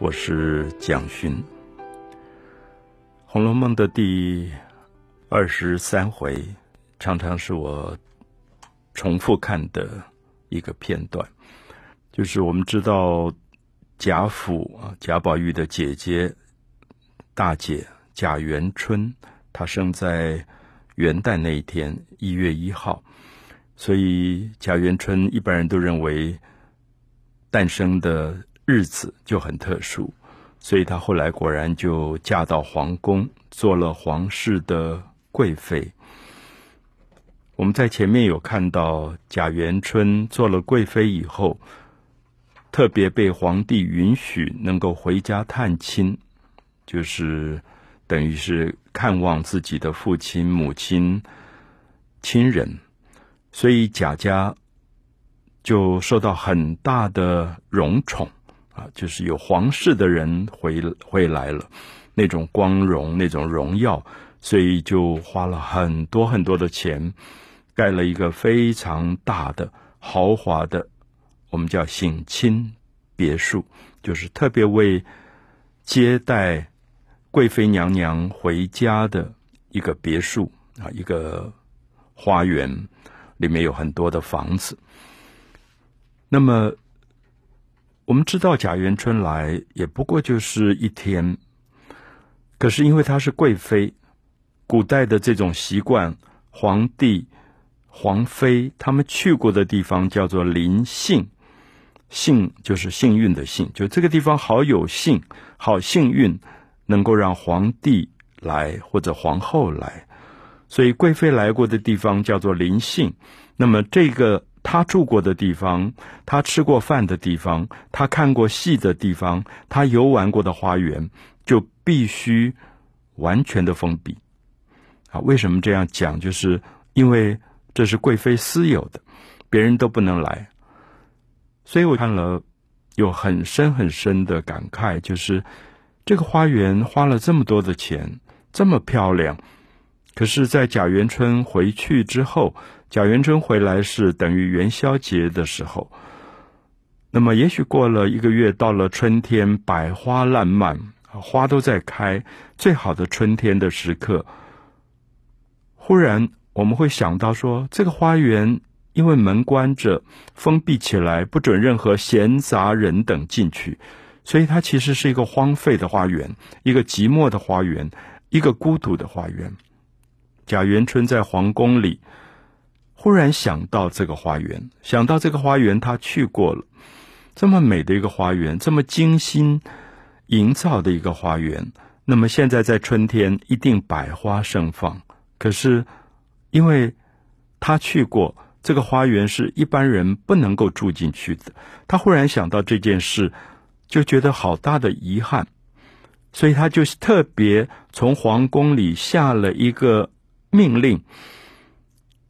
我是蒋勋，《红楼梦》的第二十三回，常常是我重复看的一个片段。就是我们知道贾府啊，贾宝玉的姐姐大姐贾元春，她生在元旦那一天，一月一号，所以贾元春一般人都认为诞生的。日子就很特殊，所以她后来果然就嫁到皇宫，做了皇室的贵妃。我们在前面有看到贾元春做了贵妃以后，特别被皇帝允许能够回家探亲，就是等于是看望自己的父亲、母亲、亲人，所以贾家就受到很大的荣宠。啊，就是有皇室的人回回来了，那种光荣，那种荣耀，所以就花了很多很多的钱，盖了一个非常大的豪华的，我们叫省亲别墅，就是特别为接待贵妃娘娘回家的一个别墅啊，一个花园，里面有很多的房子，那么。我们知道贾元春来也不过就是一天，可是因为她是贵妃，古代的这种习惯，皇帝、皇妃他们去过的地方叫做临幸，幸就是幸运的幸，就这个地方好有幸，好幸运，能够让皇帝来或者皇后来，所以贵妃来过的地方叫做临幸。那么这个。他住过的地方，他吃过饭的地方，他看过戏的地方，他游玩过的花园，就必须完全的封闭。啊，为什么这样讲？就是因为这是贵妃私有的，别人都不能来。所以我看了有很深很深的感慨，就是这个花园花了这么多的钱，这么漂亮，可是，在贾元春回去之后。贾元春回来是等于元宵节的时候，那么也许过了一个月，到了春天，百花烂漫，花都在开，最好的春天的时刻。忽然我们会想到说，这个花园因为门关着，封闭起来，不准任何闲杂人等进去，所以它其实是一个荒废的花园，一个寂寞的花园，一个孤独的花园。贾元春在皇宫里。忽然想到这个花园，想到这个花园，他去过了，这么美的一个花园，这么精心营造的一个花园，那么现在在春天一定百花盛放。可是，因为他去过这个花园，是一般人不能够住进去的。他忽然想到这件事，就觉得好大的遗憾，所以他就特别从皇宫里下了一个命令。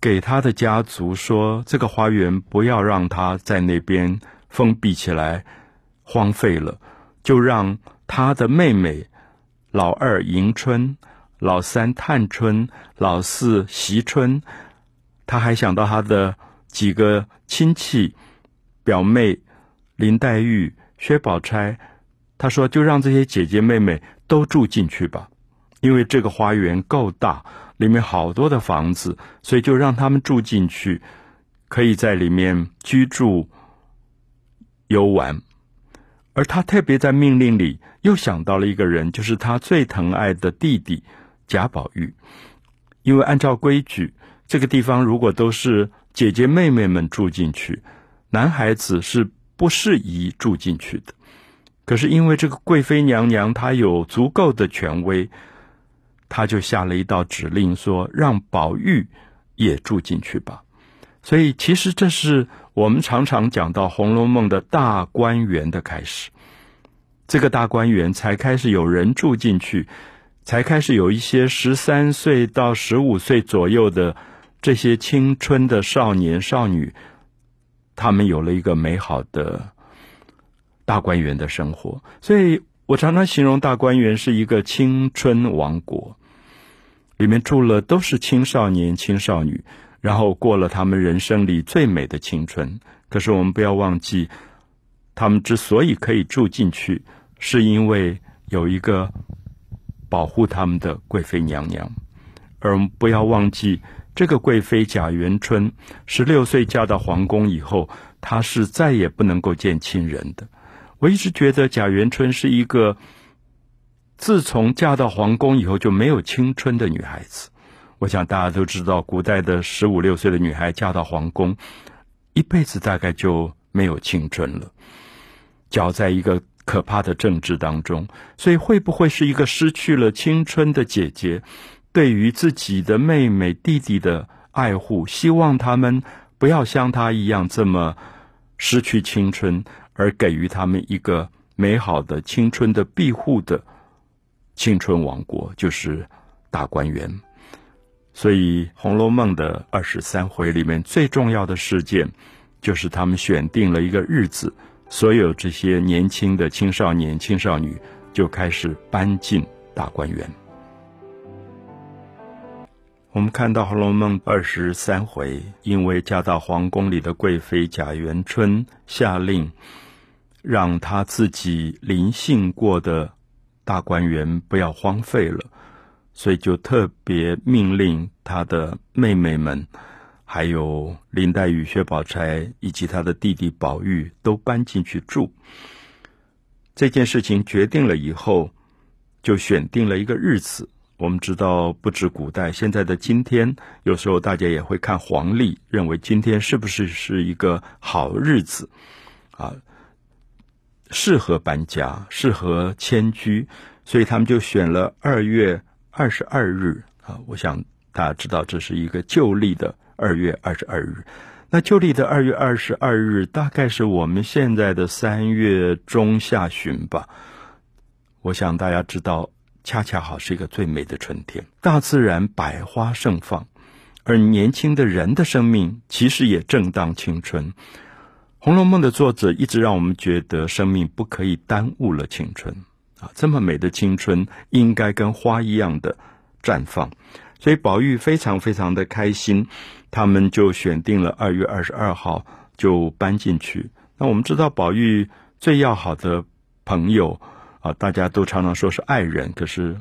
给他的家族说：“这个花园不要让他在那边封闭起来，荒废了，就让他的妹妹老二迎春、老三探春、老四惜春，他还想到他的几个亲戚表妹林黛玉、薛宝钗，他说就让这些姐姐妹妹都住进去吧，因为这个花园够大。”里面好多的房子，所以就让他们住进去，可以在里面居住、游玩。而他特别在命令里又想到了一个人，就是他最疼爱的弟弟贾宝玉。因为按照规矩，这个地方如果都是姐姐妹妹们住进去，男孩子是不适宜住进去的。可是因为这个贵妃娘娘她有足够的权威。他就下了一道指令，说让宝玉也住进去吧。所以，其实这是我们常常讲到《红楼梦》的大观园的开始。这个大观园才开始有人住进去，才开始有一些十三岁到十五岁左右的这些青春的少年少女，他们有了一个美好的大观园的生活。所以我常常形容大观园是一个青春王国。里面住了都是青少年、青少女，然后过了他们人生里最美的青春。可是我们不要忘记，他们之所以可以住进去，是因为有一个保护他们的贵妃娘娘，而我们不要忘记，这个贵妃贾元春十六岁嫁到皇宫以后，她是再也不能够见亲人的。我一直觉得贾元春是一个自从嫁到皇宫以后就没有青春的女孩子。我想大家都知道，古代的十五六岁的女孩嫁到皇宫，一辈子大概就没有青春了，搅在一个可怕的政治当中。所以，会不会是一个失去了青春的姐姐，对于自己的妹妹弟弟的爱护，希望他们不要像她一样这么失去青春，而给予他们一个美好的青春的庇护的青春王国，就是大观园。所以，《红楼梦》的二十三回里面最重要的事件，就是他们选定了一个日子，所有这些年轻的青少年、青少女就开始搬进大观园。我们看到《红楼梦》二十三回，因为嫁到皇宫里的贵妃贾元春下令，让她自己临幸过的大观园不要荒废了。所以就特别命令他的妹妹们，还有林黛玉、薛宝钗以及他的弟弟宝玉都搬进去住。这件事情决定了以后，就选定了一个日子。我们知道，不止古代，现在的今天，有时候大家也会看黄历，认为今天是不是是一个好日子啊？适合搬家，适合迁居，所以他们就选了二月。二十二日啊，我想大家知道这是一个旧历的二月二十二日。那旧历的二月二十二日，大概是我们现在的三月中下旬吧。我想大家知道，恰恰好是一个最美的春天，大自然百花盛放，而年轻的人的生命其实也正当青春。《红楼梦》的作者一直让我们觉得，生命不可以耽误了青春。啊，这么美的青春应该跟花一样的绽放，所以宝玉非常非常的开心，他们就选定了二月二十二号就搬进去。那我们知道宝玉最要好的朋友啊，大家都常常说是爱人，可是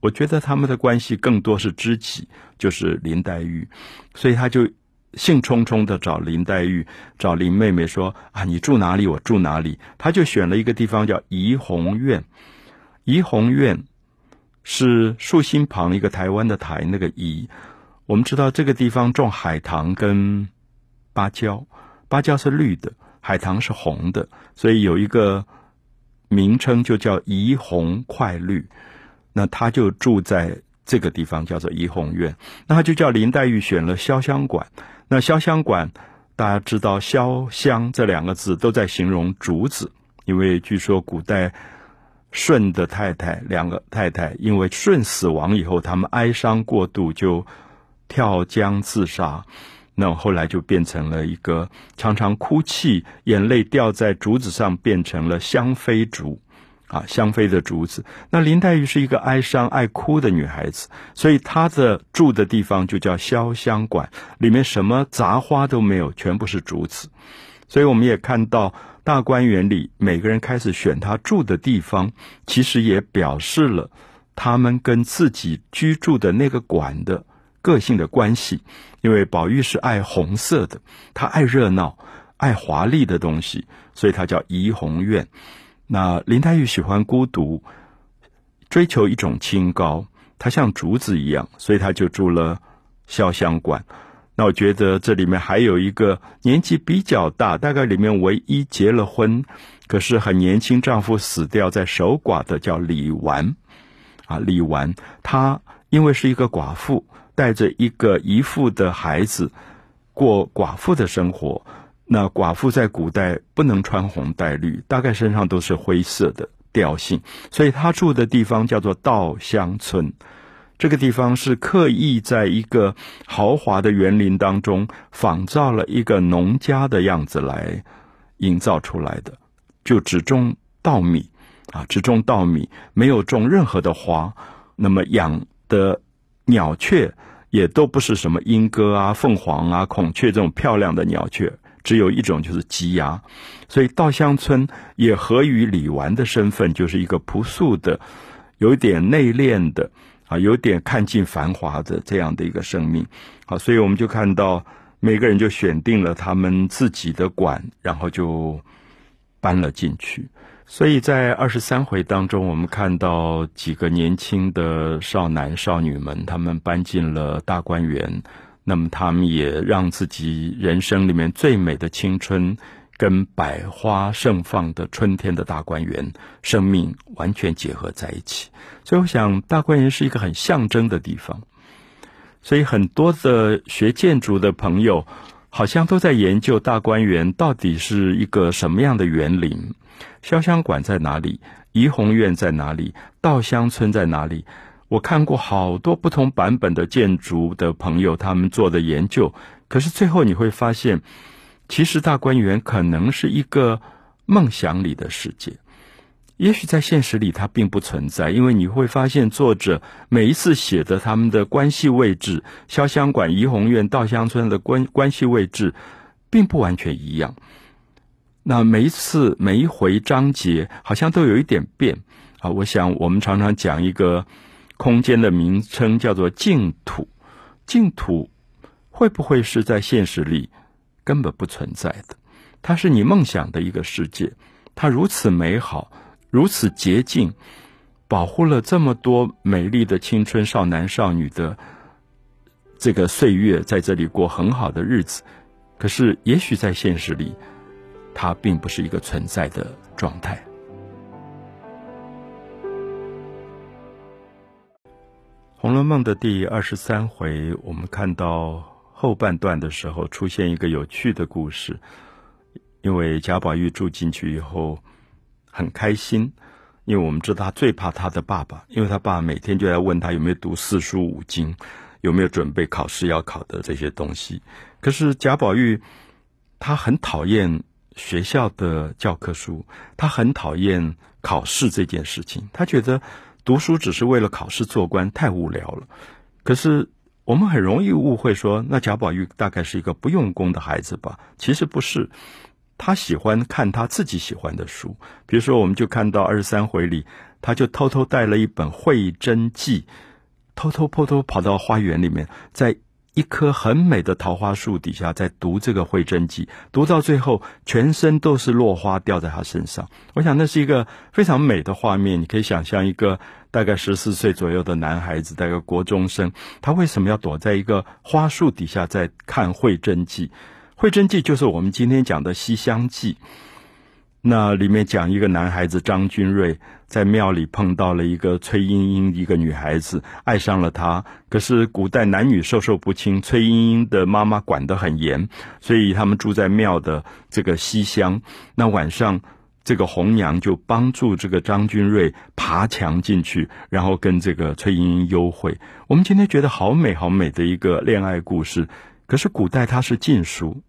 我觉得他们的关系更多是知己，就是林黛玉，所以他就。兴冲冲的找林黛玉，找林妹妹说：“啊，你住哪里？我住哪里？”他就选了一个地方叫怡红院。怡红院是竖心旁一个台湾的台，那个怡。我们知道这个地方种海棠跟芭蕉，芭蕉是绿的，海棠是红的，所以有一个名称就叫怡红快绿。那他就住在这个地方，叫做怡红院。那他就叫林黛玉选了潇湘馆。那潇湘馆，大家知道“潇湘”这两个字都在形容竹子，因为据说古代舜的太太两个太太，因为舜死亡以后，他们哀伤过度，就跳江自杀。那后来就变成了一个常常哭泣，眼泪掉在竹子上，变成了香妃竹。啊，香妃的竹子。那林黛玉是一个哀伤、爱哭的女孩子，所以她的住的地方就叫潇湘馆，里面什么杂花都没有，全部是竹子。所以我们也看到大观园里每个人开始选他住的地方，其实也表示了他们跟自己居住的那个馆的个性的关系。因为宝玉是爱红色的，他爱热闹、爱华丽的东西，所以他叫怡红院。那林黛玉喜欢孤独，追求一种清高，她像竹子一样，所以她就住了潇湘馆。那我觉得这里面还有一个年纪比较大，大概里面唯一结了婚，可是很年轻，丈夫死掉在守寡的叫李纨。啊，李纨她因为是一个寡妇，带着一个姨父的孩子过寡妇的生活。那寡妇在古代不能穿红戴绿，大概身上都是灰色的调性，所以她住的地方叫做稻香村。这个地方是刻意在一个豪华的园林当中仿造了一个农家的样子来营造出来的，就只种稻米啊，只种稻米，没有种任何的花。那么养的鸟雀也都不是什么莺歌啊、凤凰啊、孔雀这种漂亮的鸟雀。只有一种就是积压。所以稻香村也合于李纨的身份，就是一个朴素的、有点内敛的啊，有点看尽繁华的这样的一个生命。好，所以我们就看到每个人就选定了他们自己的馆，然后就搬了进去。所以在二十三回当中，我们看到几个年轻的少男少女们，他们搬进了大观园。那么，他们也让自己人生里面最美的青春，跟百花盛放的春天的大观园生命完全结合在一起。所以，我想大观园是一个很象征的地方。所以，很多的学建筑的朋友，好像都在研究大观园到底是一个什么样的园林。潇湘馆在哪里？怡红院在哪里？稻香村在哪里？我看过好多不同版本的建筑的朋友他们做的研究，可是最后你会发现，其实大观园可能是一个梦想里的世界，也许在现实里它并不存在，因为你会发现作者每一次写的他们的关系位置，潇湘馆、怡红院、稻香村的关关系位置，并不完全一样。那每一次每一回章节好像都有一点变啊！我想我们常常讲一个空间的名称叫做净土，净土会不会是在现实里根本不存在的？它是你梦想的一个世界，它如此美好，如此洁净，保护了这么多美丽的青春少男少女的这个岁月，在这里过很好的日子。可是，也许在现实里。它并不是一个存在的状态。《红楼梦》的第二十三回，我们看到后半段的时候，出现一个有趣的故事。因为贾宝玉住进去以后很开心，因为我们知道他最怕他的爸爸，因为他爸每天就在问他有没有读四书五经，有没有准备考试要考的这些东西。可是贾宝玉他很讨厌。学校的教科书，他很讨厌考试这件事情。他觉得读书只是为了考试做官，太无聊了。可是我们很容易误会说，那贾宝玉大概是一个不用功的孩子吧？其实不是，他喜欢看他自己喜欢的书。比如说，我们就看到二十三回里，他就偷偷带了一本《会真记》，偷偷偷偷跑到花园里面，在。一棵很美的桃花树底下，在读这个《会真记》，读到最后，全身都是落花掉在他身上。我想那是一个非常美的画面。你可以想象一个大概十四岁左右的男孩子，大概国中生，他为什么要躲在一个花树底下在看《会真记》？《会真记》就是我们今天讲的《西厢记》。那里面讲一个男孩子张君瑞在庙里碰到了一个崔莺莺，一个女孩子爱上了他。可是古代男女授受不亲，崔莺莺的妈妈管得很严，所以他们住在庙的这个西厢。那晚上，这个红娘就帮助这个张君瑞爬墙进去，然后跟这个崔莺莺幽会。我们今天觉得好美好美的一个恋爱故事，可是古代它是禁书。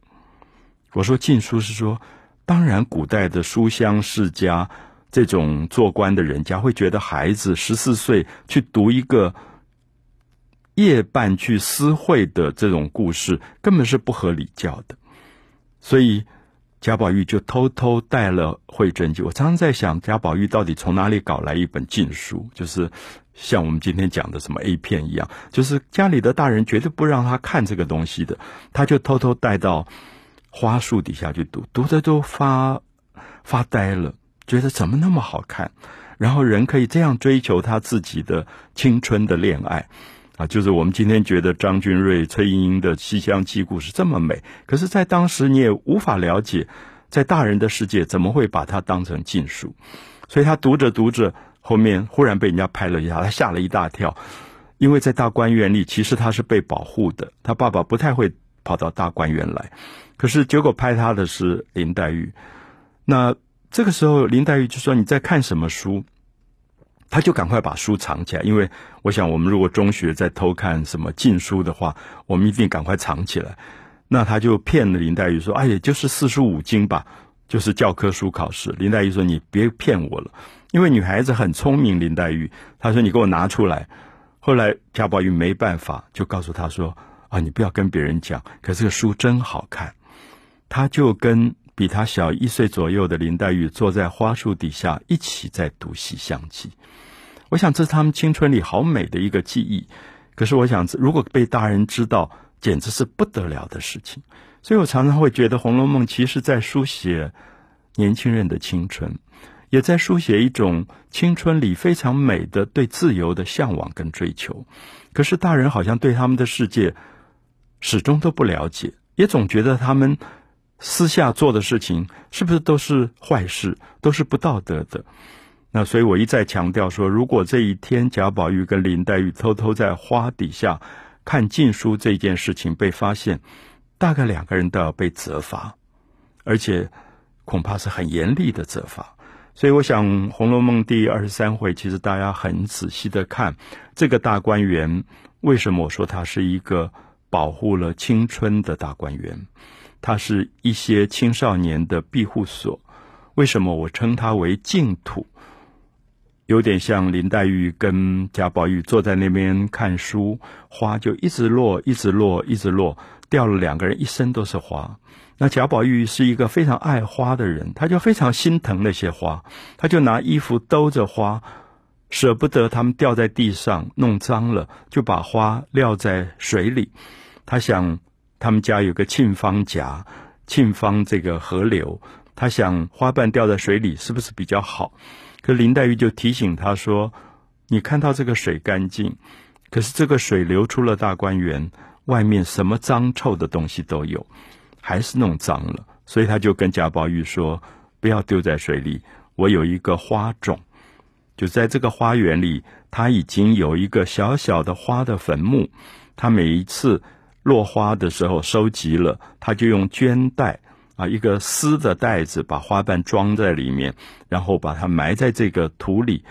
我说禁书是说。当然，古代的书香世家，这种做官的人家会觉得孩子十四岁去读一个夜半去私会的这种故事，根本是不合礼教的。所以贾宝玉就偷偷带了《会真记》。我常常在想，贾宝玉到底从哪里搞来一本禁书？就是像我们今天讲的什么 A 片一样，就是家里的大人绝对不让他看这个东西的，他就偷偷带到。花树底下去读，读的都发发呆了，觉得怎么那么好看？然后人可以这样追求他自己的青春的恋爱啊！就是我们今天觉得张君瑞、崔莺莺的《西厢记》故事这么美，可是，在当时你也无法了解，在大人的世界怎么会把它当成禁书？所以他读着读着，后面忽然被人家拍了一下，他吓了一大跳，因为在大观园里，其实他是被保护的，他爸爸不太会跑到大观园来。可是结果拍他的是林黛玉，那这个时候林黛玉就说：“你在看什么书？”他就赶快把书藏起来，因为我想我们如果中学在偷看什么禁书的话，我们一定赶快藏起来。那他就骗了林黛玉说：“哎，也就是四书五经吧，就是教科书考试。”林黛玉说：“你别骗我了，因为女孩子很聪明。”林黛玉她说：“你给我拿出来。”后来贾宝玉没办法，就告诉他说：“啊，你不要跟别人讲，可这个书真好看。”他就跟比他小一岁左右的林黛玉坐在花树底下，一起在读《西厢记》。我想这是他们青春里好美的一个记忆。可是我想，如果被大人知道，简直是不得了的事情。所以我常常会觉得，《红楼梦》其实在书写年轻人的青春，也在书写一种青春里非常美的对自由的向往跟追求。可是大人好像对他们的世界始终都不了解，也总觉得他们私下做的事情是不是都是坏事，都是不道德的。那所以我一再强调说，如果这一天贾宝玉跟林黛玉偷偷在花底下看禁书这件事情被发现，大概两个人都要被责罚，而且恐怕是很严厉的责罚。所以我想，《红楼梦》第二十三回，其实大家很仔细的看这个大观园，为什么我说它是一个保护了青春的大观园？它是一些青少年的庇护所。为什么我称它为净土？有点像林黛玉跟贾宝玉坐在那边看书，花就一直落，一直落，一直落，掉了两个人一身都是花。那贾宝玉是一个非常爱花的人，他就非常心疼那些花，他就拿衣服兜着花，舍不得他们掉在地上弄脏了，就把花撂在水里。他想他们家有个沁芳夹，沁芳这个河流，他想花瓣掉在水里是不是比较好？可林黛玉就提醒他说：“你看到这个水干净，可是这个水流出了大观园，外面什么脏臭的东西都有，还是弄脏了。所以他就跟贾宝玉说：不要丢在水里。我有一个花种，就在这个花园里，他已经有一个小小的花的坟墓。他每一次落花的时候收集了，他就用绢带。”啊，一个丝的袋子把花瓣装在里面，然后把它埋在这个土里。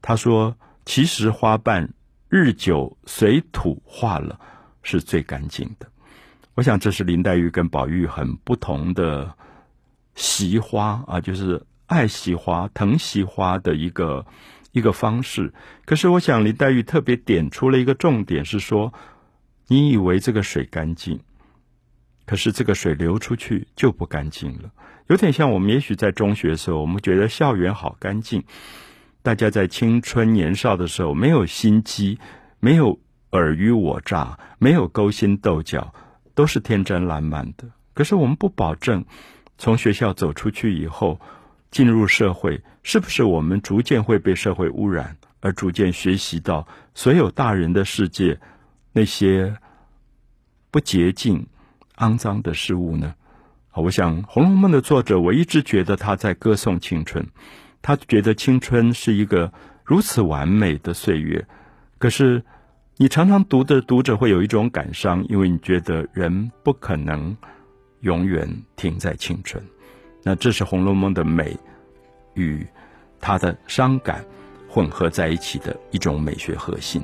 他说：“其实花瓣日久随土化了，是最干净的。”我想这是林黛玉跟宝玉很不同的惜花啊，就是爱惜花、疼惜花的一个一个方式。可是我想林黛玉特别点出了一个重点，是说：“你以为这个水干净？”可是这个水流出去就不干净了，有点像我们也许在中学时候，我们觉得校园好干净，大家在青春年少的时候没有心机，没有尔虞我诈，没有勾心斗角，都是天真烂漫的。可是我们不保证，从学校走出去以后，进入社会，是不是我们逐渐会被社会污染，而逐渐学习到所有大人的世界那些不洁净。肮脏的事物呢？我想《红楼梦》的作者，我一直觉得他在歌颂青春，他觉得青春是一个如此完美的岁月。可是，你常常读的读者会有一种感伤，因为你觉得人不可能永远停在青春。那这是《红楼梦》的美与他的伤感混合在一起的一种美学核心。